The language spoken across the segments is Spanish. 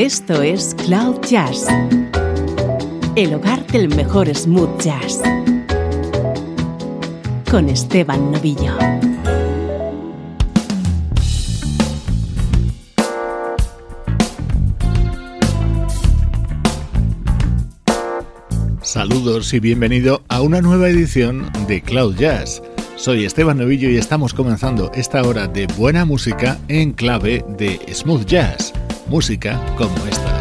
Esto es Cloud Jazz, el hogar del mejor smooth jazz, con Esteban Novillo. Saludos y bienvenido a una nueva edición de Cloud Jazz. Soy Esteban Novillo y estamos comenzando esta hora de buena música en clave de smooth jazz música como esta.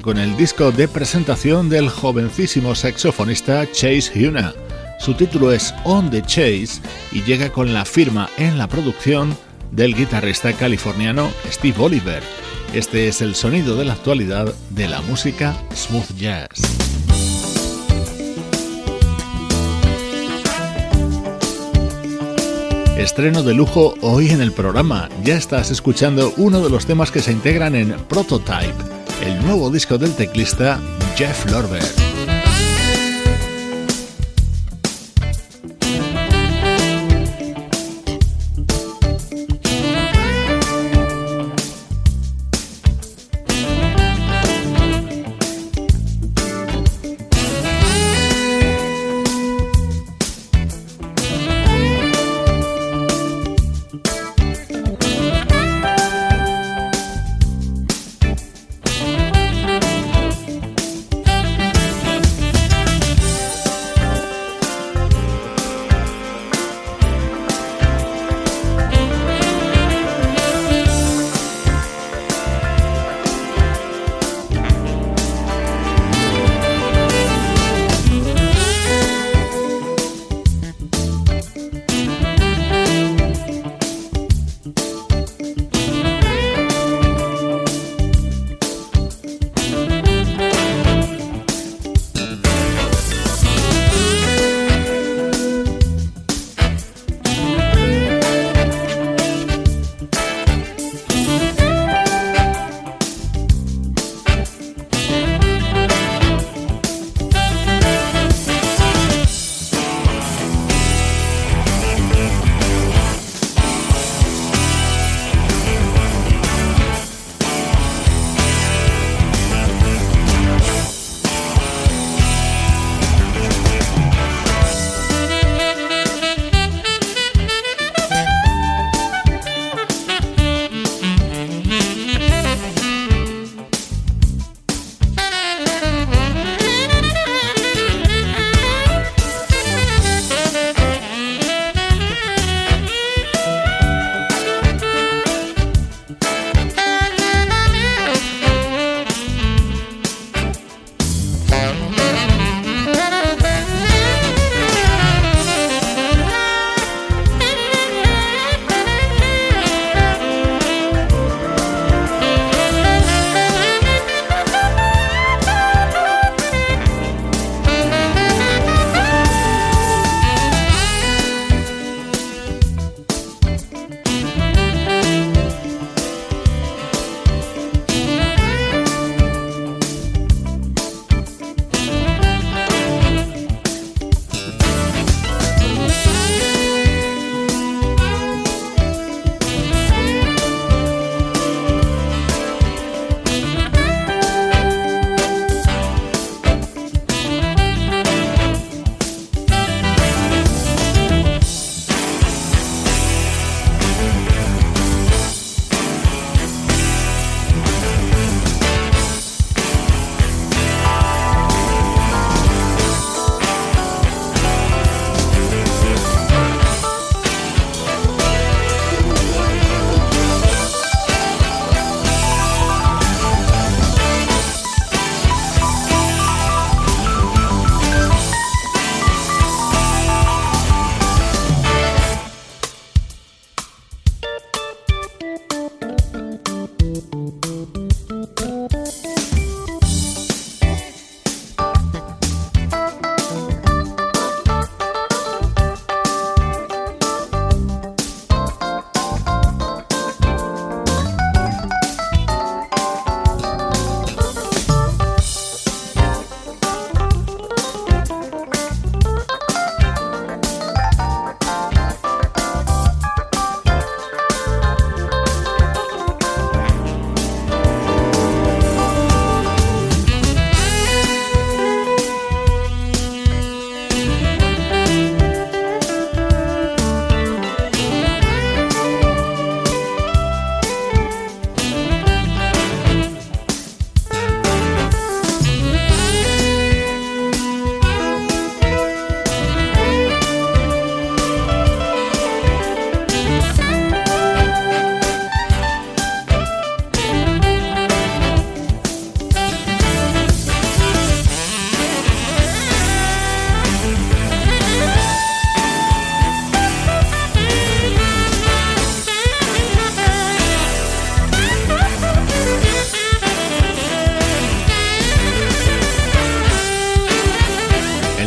Con el disco de presentación del jovencísimo saxofonista Chase Huna. Su título es On the Chase y llega con la firma en la producción del guitarrista californiano Steve Oliver. Este es el sonido de la actualidad de la música smooth jazz. Estreno de lujo hoy en el programa. Ya estás escuchando uno de los temas que se integran en Prototype el nuevo disco del teclista Jeff Lorber.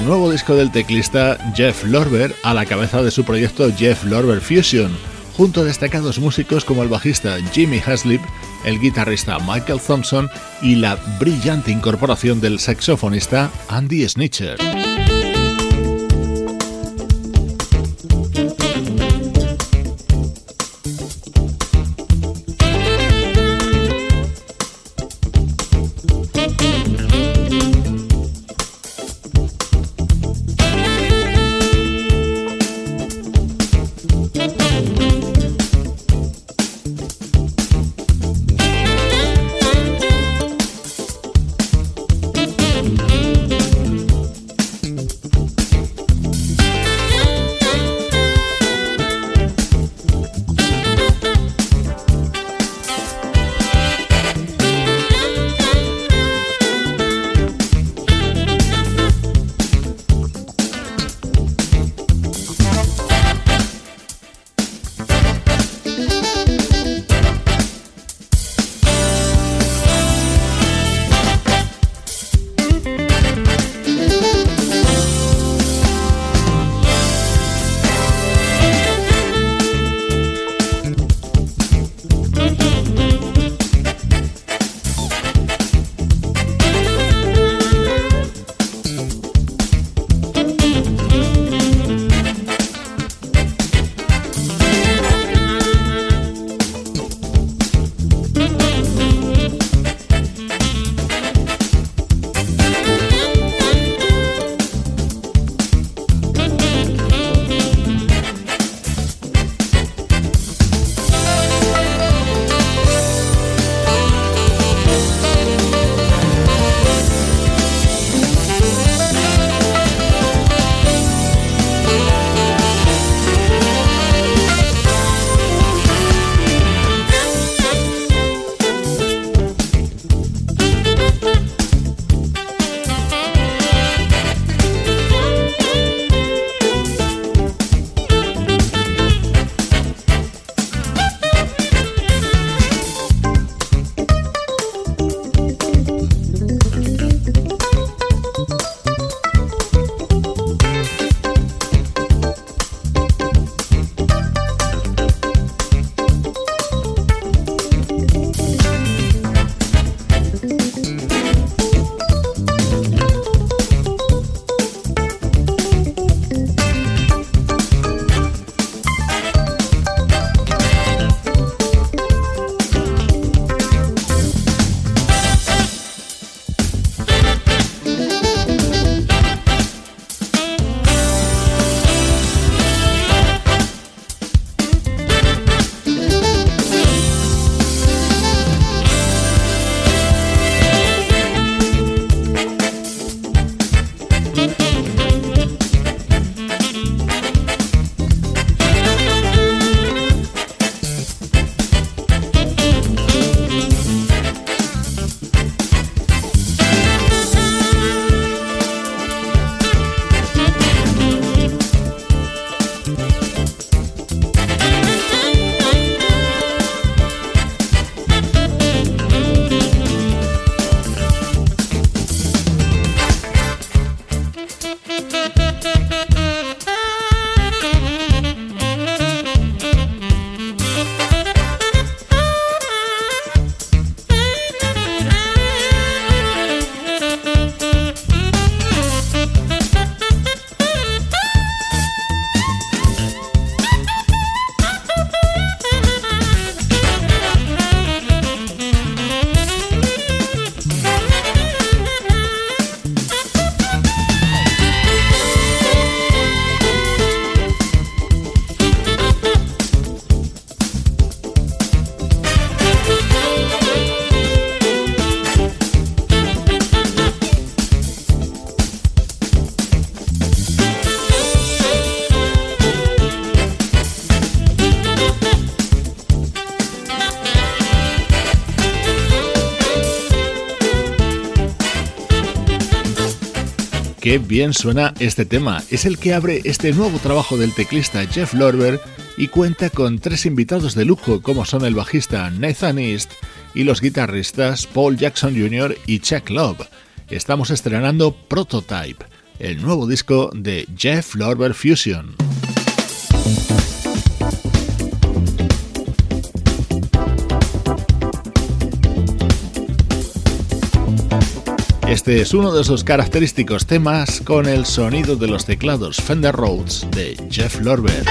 Nuevo disco del teclista Jeff Lorber a la cabeza de su proyecto Jeff Lorber Fusion, junto a destacados músicos como el bajista Jimmy Haslip, el guitarrista Michael Thompson y la brillante incorporación del saxofonista Andy Snitcher. Qué bien suena este tema. Es el que abre este nuevo trabajo del teclista Jeff Lorber y cuenta con tres invitados de lujo como son el bajista Nathan East y los guitarristas Paul Jackson Jr. y Chuck Love. Estamos estrenando Prototype. el nuevo disco de Jeff Lorber Fusion. Este es uno de sus característicos temas con el sonido de los teclados Fender Rhodes de Jeff Lorber.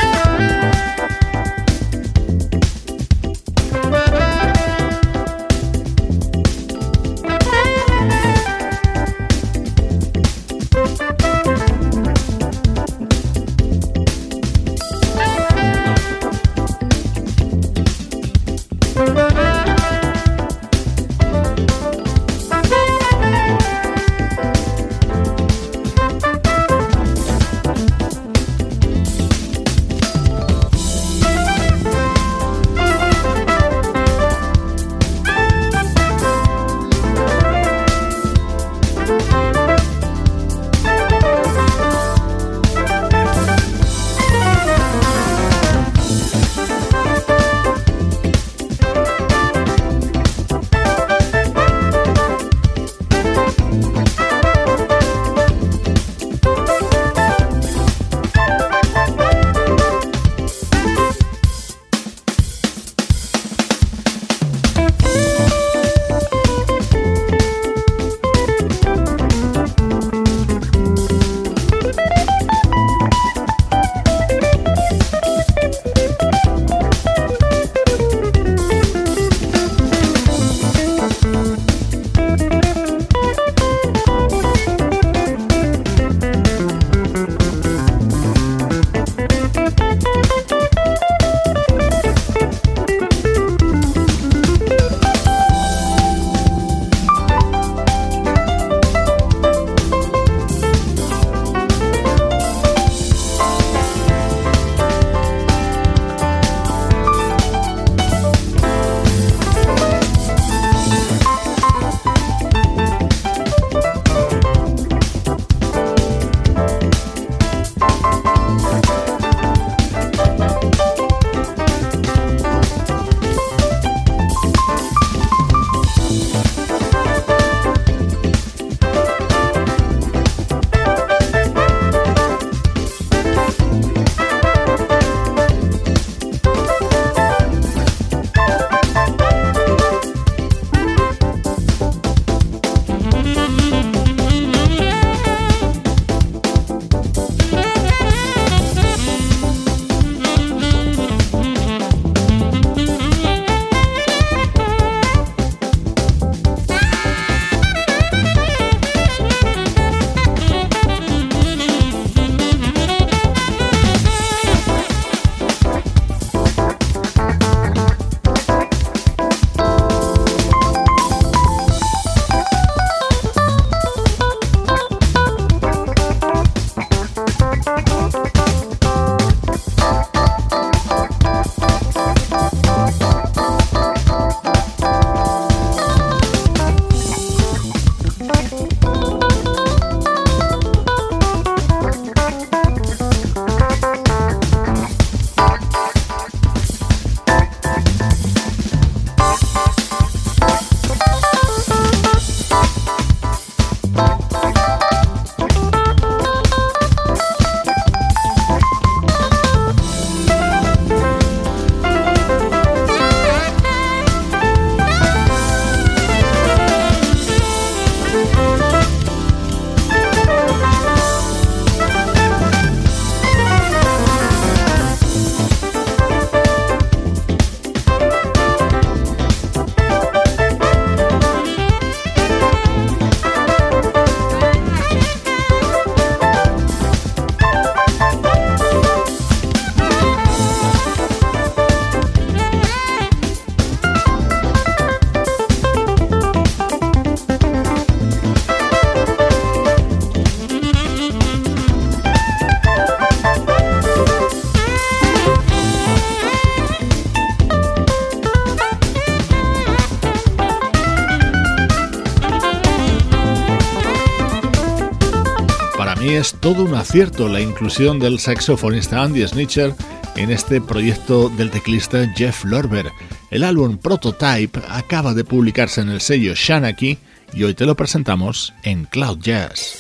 es todo un acierto la inclusión del saxofonista Andy Snitcher en este proyecto del teclista Jeff Lorber. El álbum Prototype acaba de publicarse en el sello Shanaki y hoy te lo presentamos en Cloud Jazz.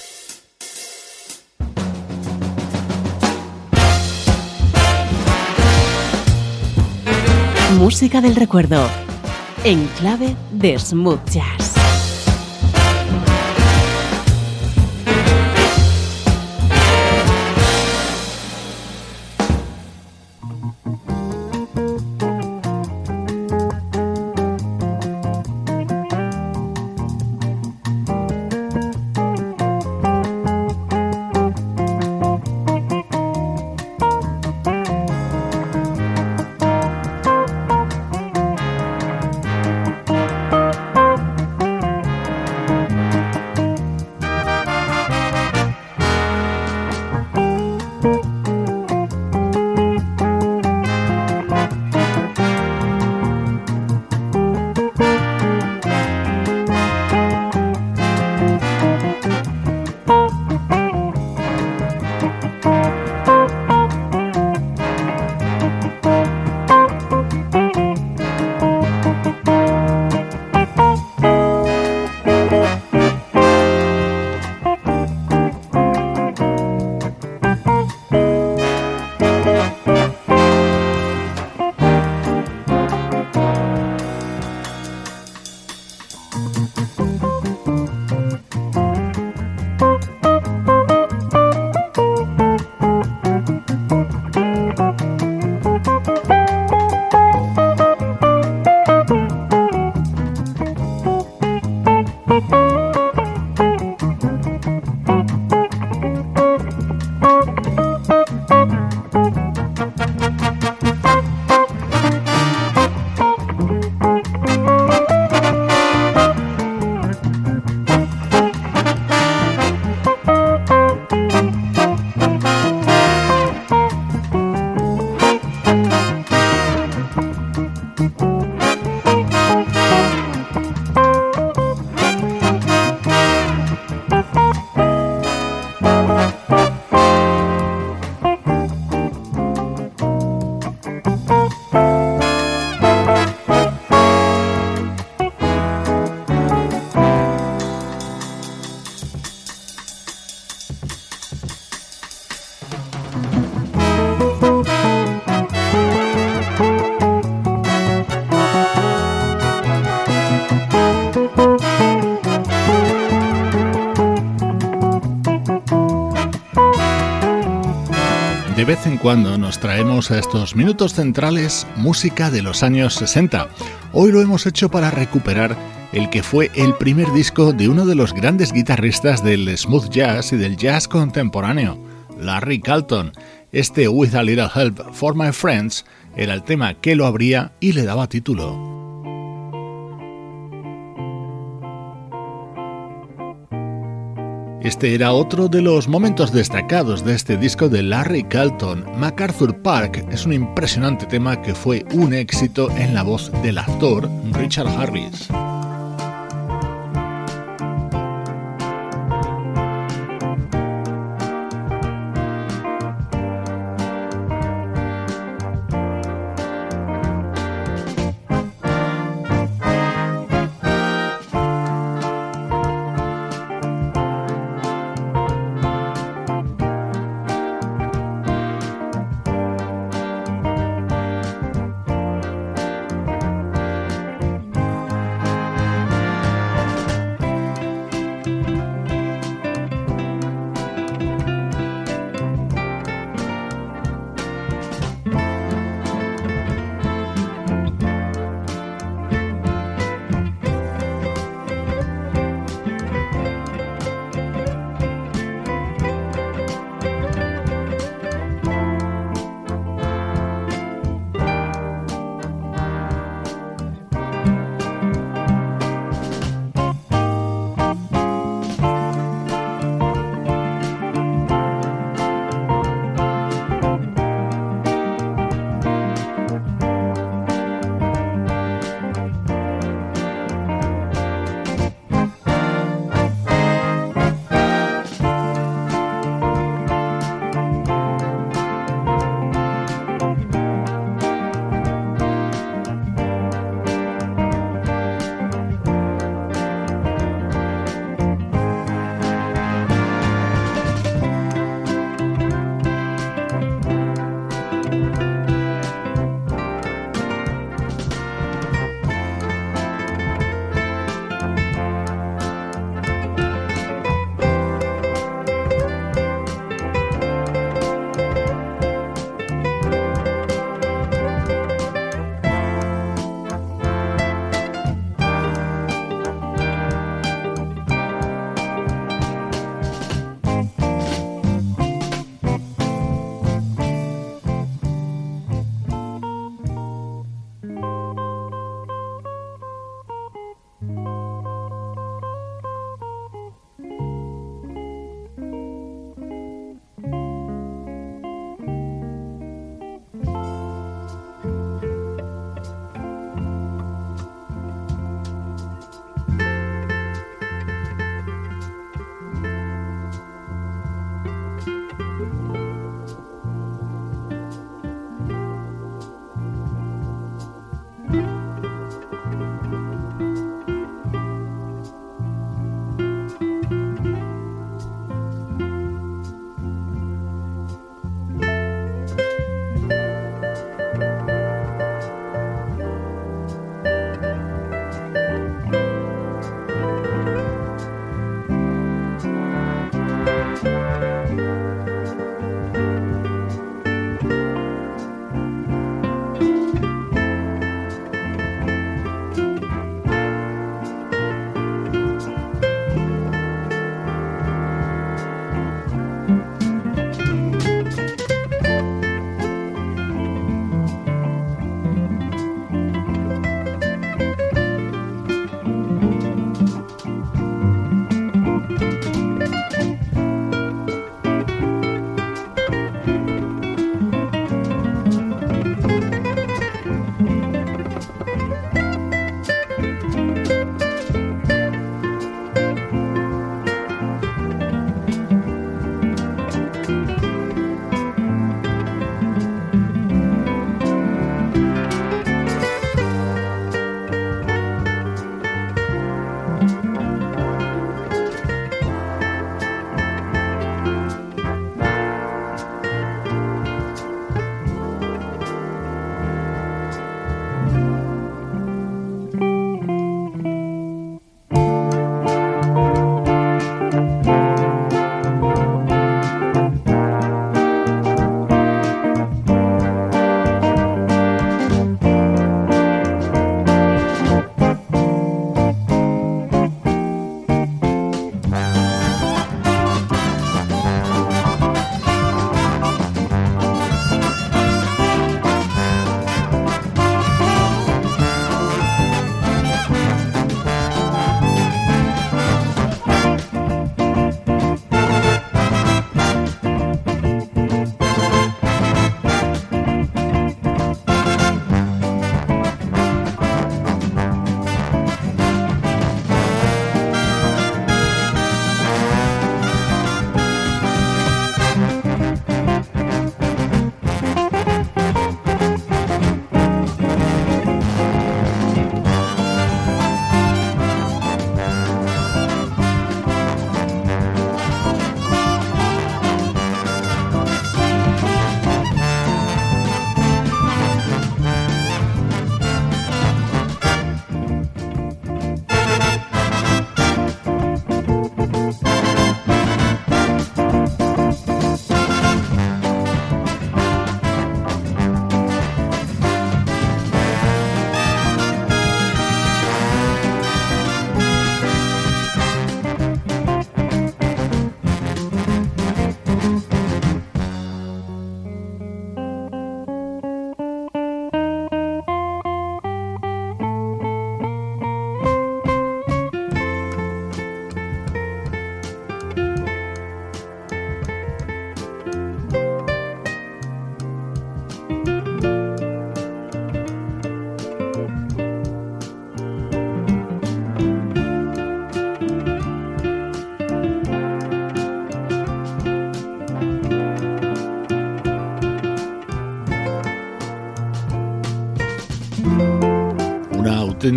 Música del recuerdo en clave de smooth jazz. Cuando nos traemos a estos minutos centrales música de los años 60. Hoy lo hemos hecho para recuperar el que fue el primer disco de uno de los grandes guitarristas del smooth jazz y del jazz contemporáneo, Larry Carlton. Este With a Little Help for My Friends era el tema que lo abría y le daba título. Este era otro de los momentos destacados de este disco de Larry Carlton. MacArthur Park es un impresionante tema que fue un éxito en la voz del actor Richard Harris.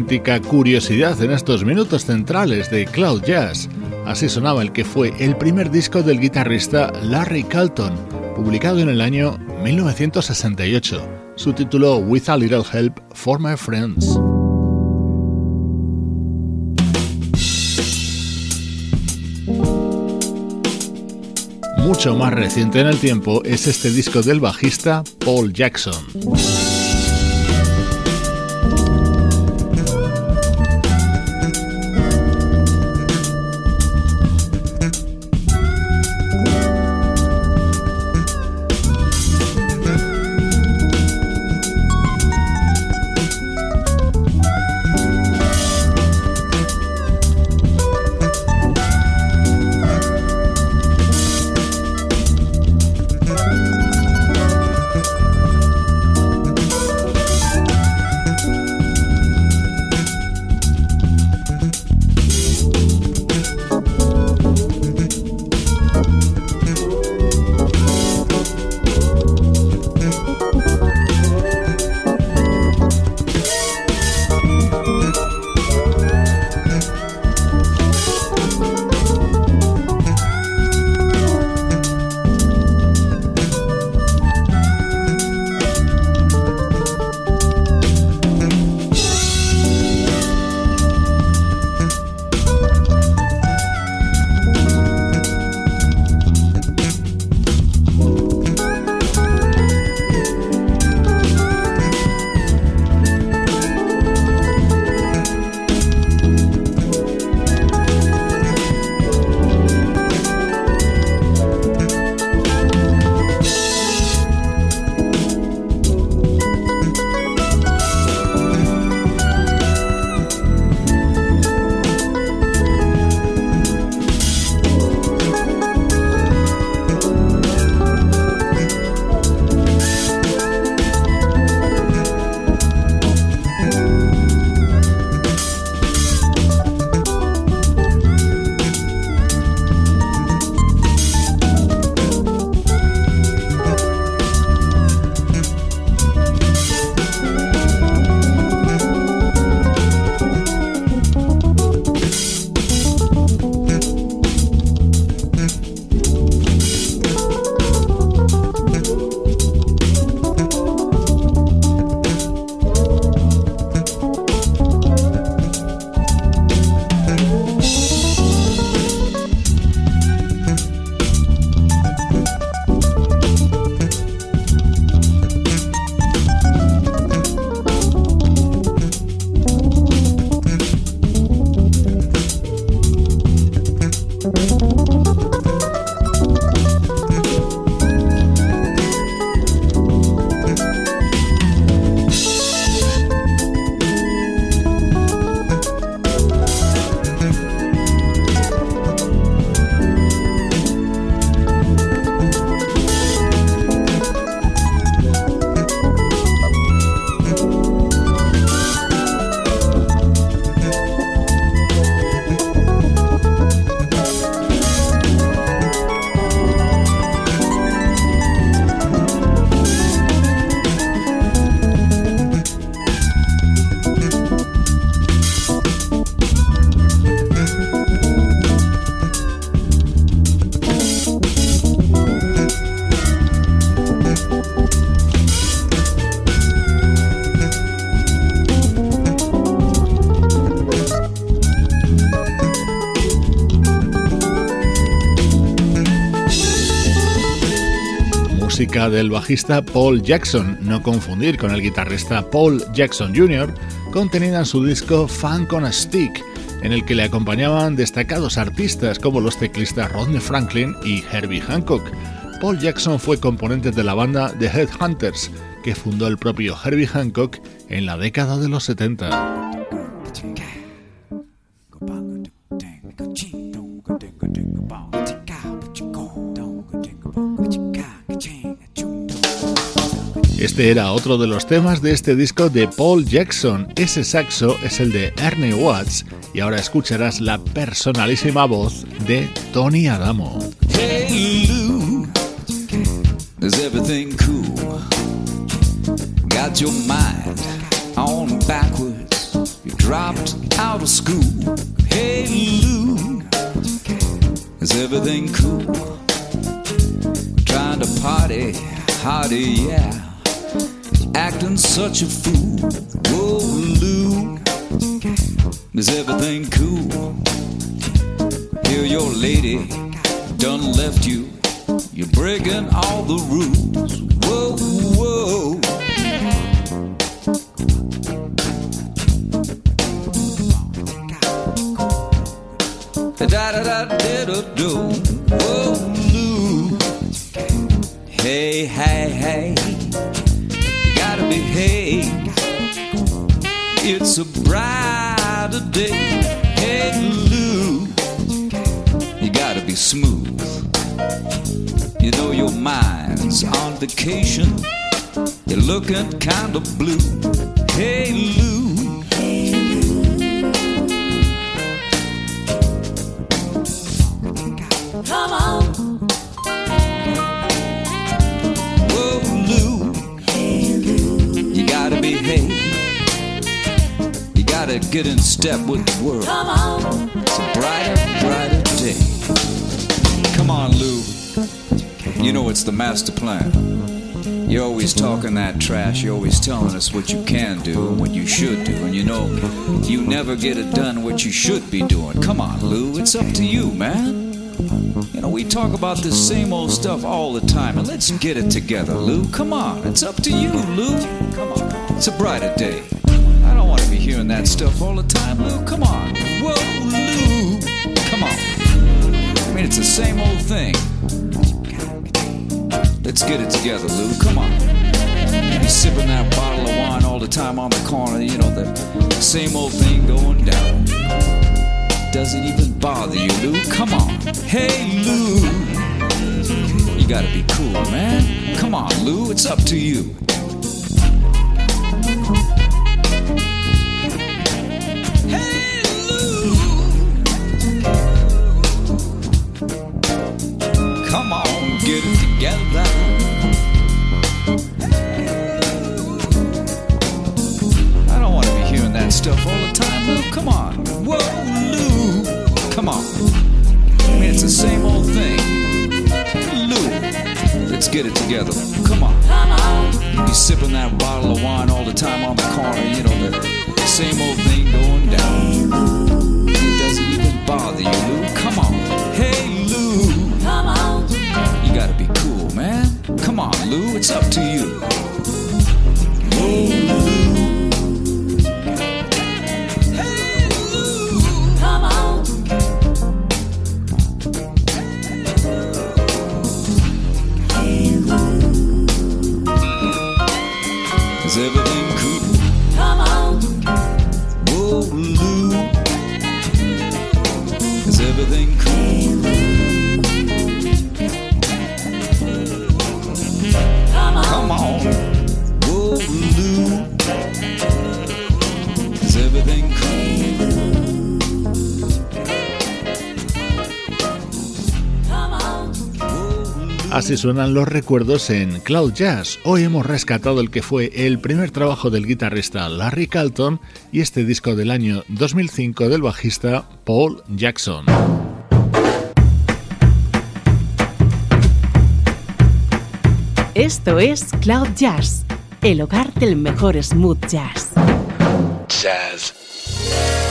Auténtica curiosidad en estos minutos centrales de Cloud Jazz. Así sonaba el que fue el primer disco del guitarrista Larry Carlton, publicado en el año 1968. Su título With a Little Help for My Friends. Mucho más reciente en el tiempo es este disco del bajista Paul Jackson. Del bajista Paul Jackson, no confundir con el guitarrista Paul Jackson Jr., contenida en su disco Funk on a Stick, en el que le acompañaban destacados artistas como los teclistas Rodney Franklin y Herbie Hancock. Paul Jackson fue componente de la banda The Headhunters, que fundó el propio Herbie Hancock en la década de los 70. Este era otro de los temas de este disco de Paul Jackson. Ese saxo es el de Ernie Watts y ahora escucharás la personalísima voz de Tony Adamo. Hey Lou, is everything cool? Got your mind on backwards. You dropped out of school. Hey Lou, is everything cool? Trying to party, hardy, yeah. Acting such a fool. Whoa, Lou, is everything cool? Here your lady done left you. You're breaking all the rules. Whoa, whoa. Da da da da da do. Whoa, Lou. Hey, hey, hey. It's a brighter day. Hey, Lou. You gotta be smooth. You know your mind's on vacation. You're looking kinda blue. Hey, Lou. Come on. Whoa, Lou. You gotta behave. You gotta get in step with the world. Come on. It's a brighter, brighter day. Come on, Lou. You know it's the master plan. You're always talking that trash. You're always telling us what you can do and what you should do. And you know, you never get it done what you should be doing. Come on, Lou. It's up to you, man. You know, we talk about this same old stuff all the time, and let's get it together, Lou. Come on, it's up to you, Lou. Come on, it's a brighter day. Hearing that stuff all the time, Lou. Come on, whoa, Lou. Come on. I mean, it's the same old thing. Let's get it together, Lou. Come on. You sipping that bottle of wine all the time on the corner, you know, the same old thing going down doesn't even bother you, Lou. Come on. Hey, Lou. You gotta be cool, man. Come on, Lou. It's up to you. Let's get it together. Come on. You be sipping that bottle of wine all the time on the corner, you know, the same old thing going down. It doesn't even bother you, Lou. Come on. Hey, Lou. Come on. You gotta be cool, man. Come on, Lou. It's up to you. Whoa, Así suenan los recuerdos en Cloud Jazz. Hoy hemos rescatado el que fue el primer trabajo del guitarrista Larry Carlton y este disco del año 2005 del bajista Paul Jackson. Esto es Cloud Jazz, el hogar del mejor smooth jazz. Jazz.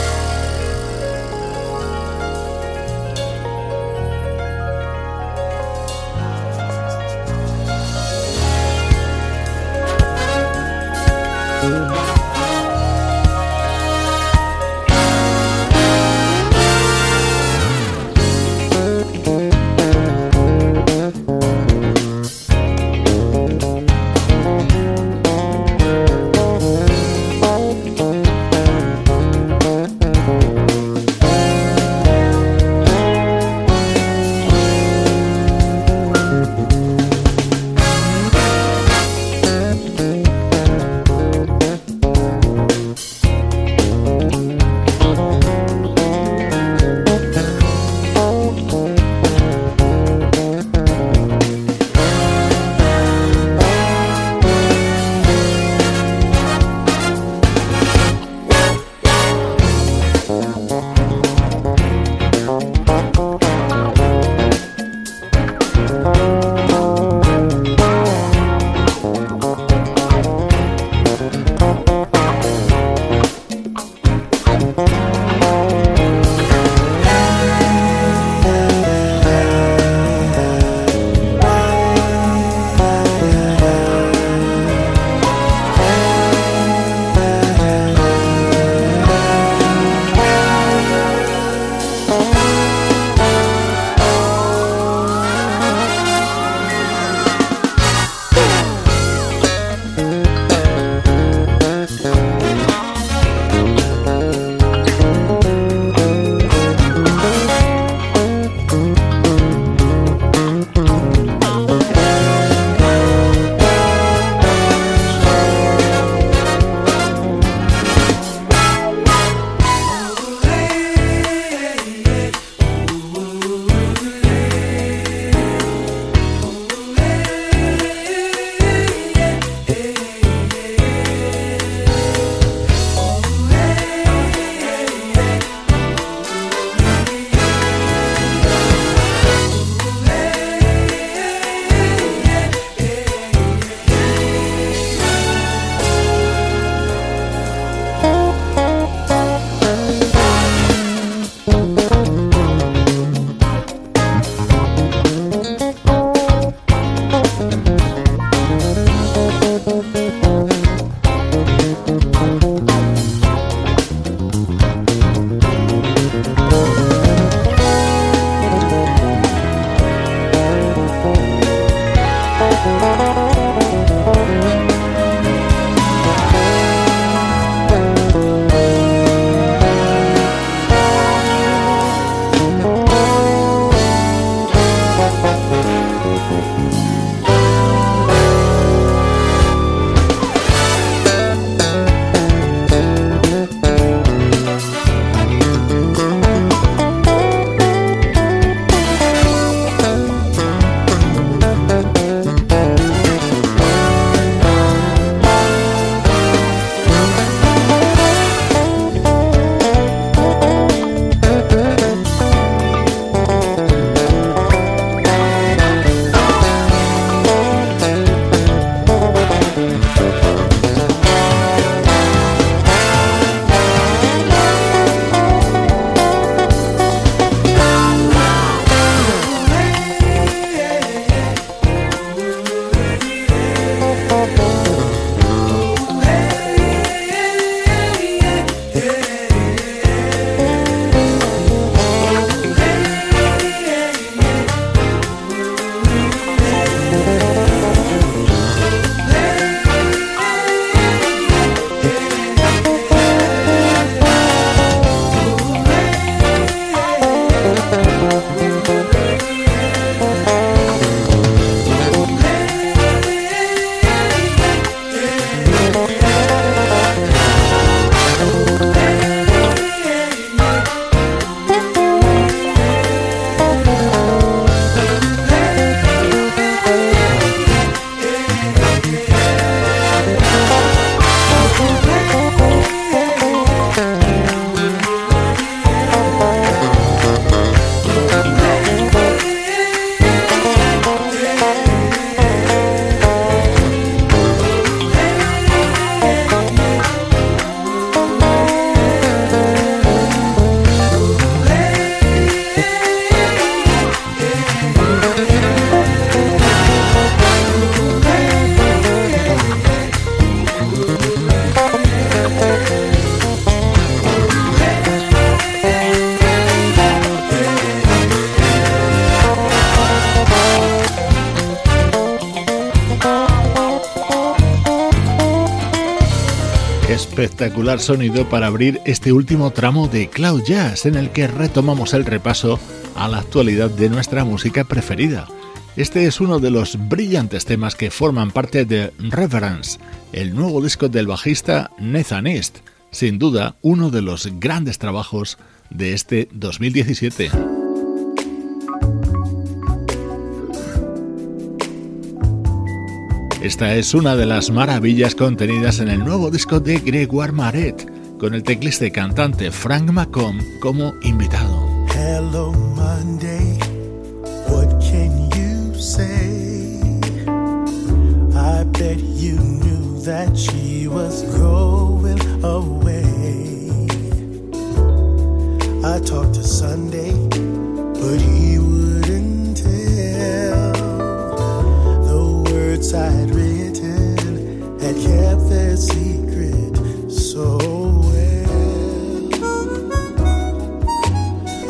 Espectacular sonido para abrir este último tramo de Cloud Jazz en el que retomamos el repaso a la actualidad de nuestra música preferida. Este es uno de los brillantes temas que forman parte de Reverence, el nuevo disco del bajista Nathan East, sin duda uno de los grandes trabajos de este 2017. Esta es una de las maravillas contenidas en el nuevo disco de Gregoire Maret, con el teclista cantante Frank Macomb como invitado. Hello Monday, what can you say? I bet you knew that she was going away. I talked to Sunday, but he wouldn't words I'd had kept their secret so well.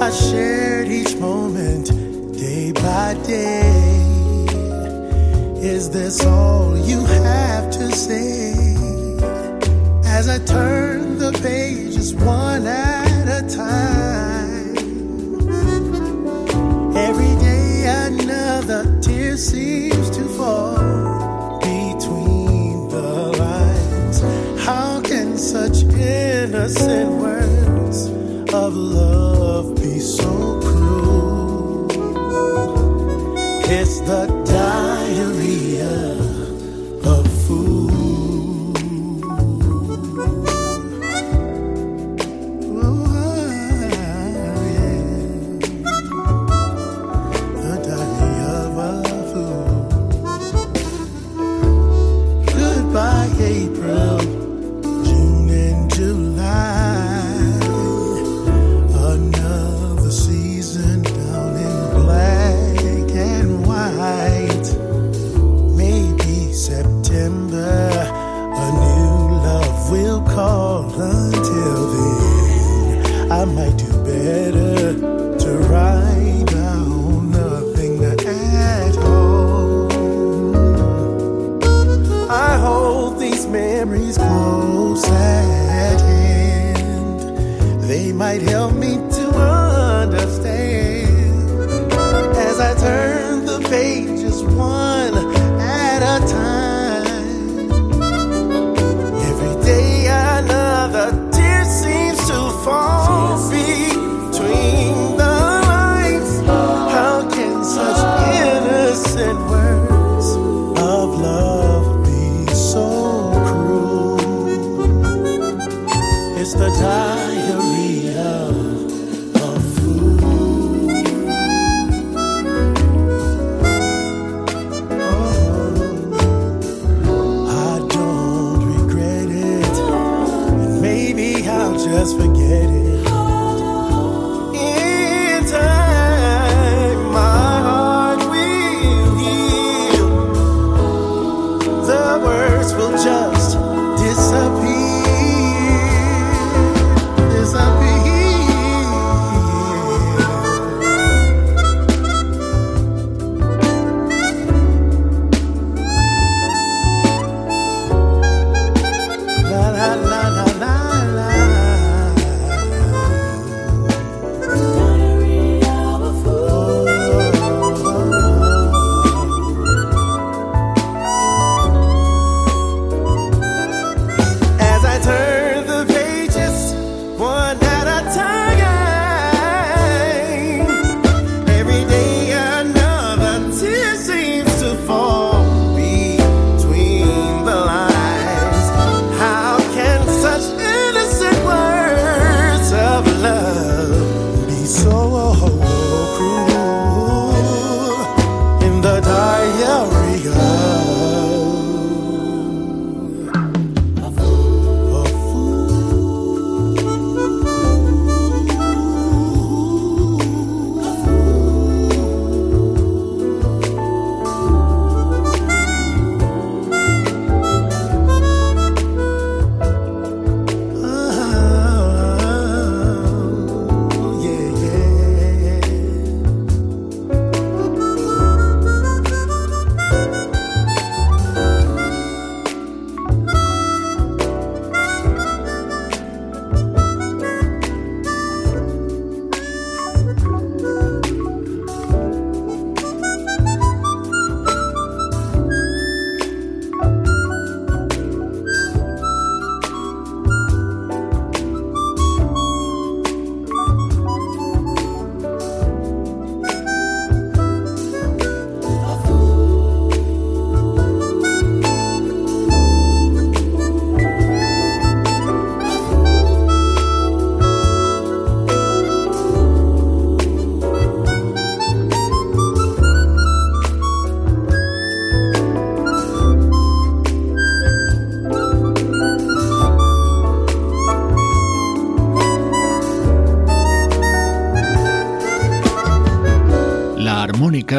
I shared each moment day by day. Is this all you have to say? As I turn the pages one at a time. Every day another tear seems to fall. Innocent words of love be so cruel? It's the diarrhea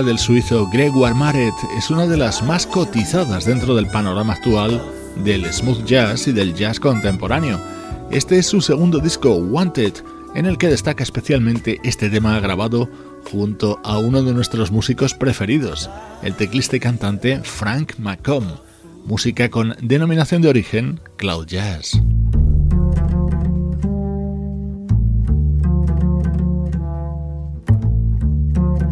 del suizo Gregoire Maret es una de las más cotizadas dentro del panorama actual del smooth jazz y del jazz contemporáneo. Este es su segundo disco, Wanted, en el que destaca especialmente este tema grabado junto a uno de nuestros músicos preferidos, el teclista cantante Frank McComb, música con denominación de origen Cloud Jazz.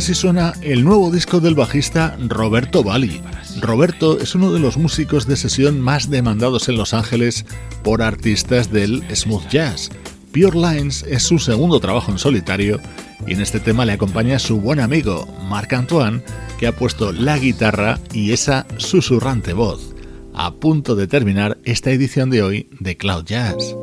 Así suena el nuevo disco del bajista Roberto Bali. Roberto es uno de los músicos de sesión más demandados en Los Ángeles por artistas del smooth jazz. Pure Lines es su segundo trabajo en solitario y en este tema le acompaña su buen amigo Marc Antoine, que ha puesto la guitarra y esa susurrante voz. A punto de terminar esta edición de hoy de Cloud Jazz.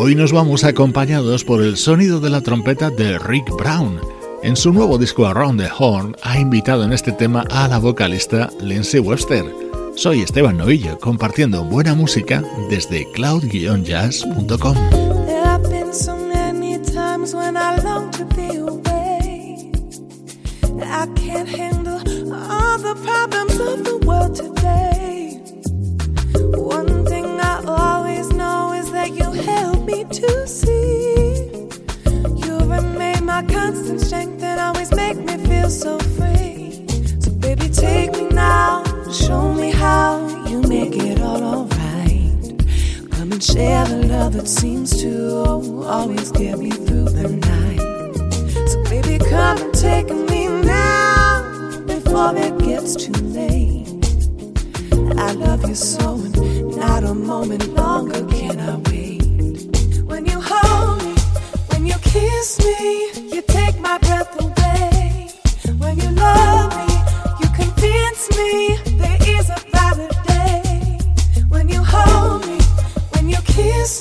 Hoy nos vamos acompañados por el sonido de la trompeta de Rick Brown. En su nuevo disco Around the Horn ha invitado en este tema a la vocalista Lindsay Webster. Soy Esteban Novillo compartiendo buena música desde cloud-jazz.com. me to see. You remain my constant strength and always make me feel so free. So, baby, take me now, show me how you make it all alright. Come and share the love that seems to always get me through the night. So, baby, come and take me now before it gets too late. I love you so, and not a moment longer can I wait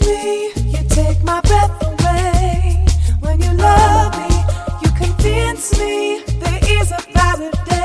me you take my breath away. When you love me, you convince me there is a better day.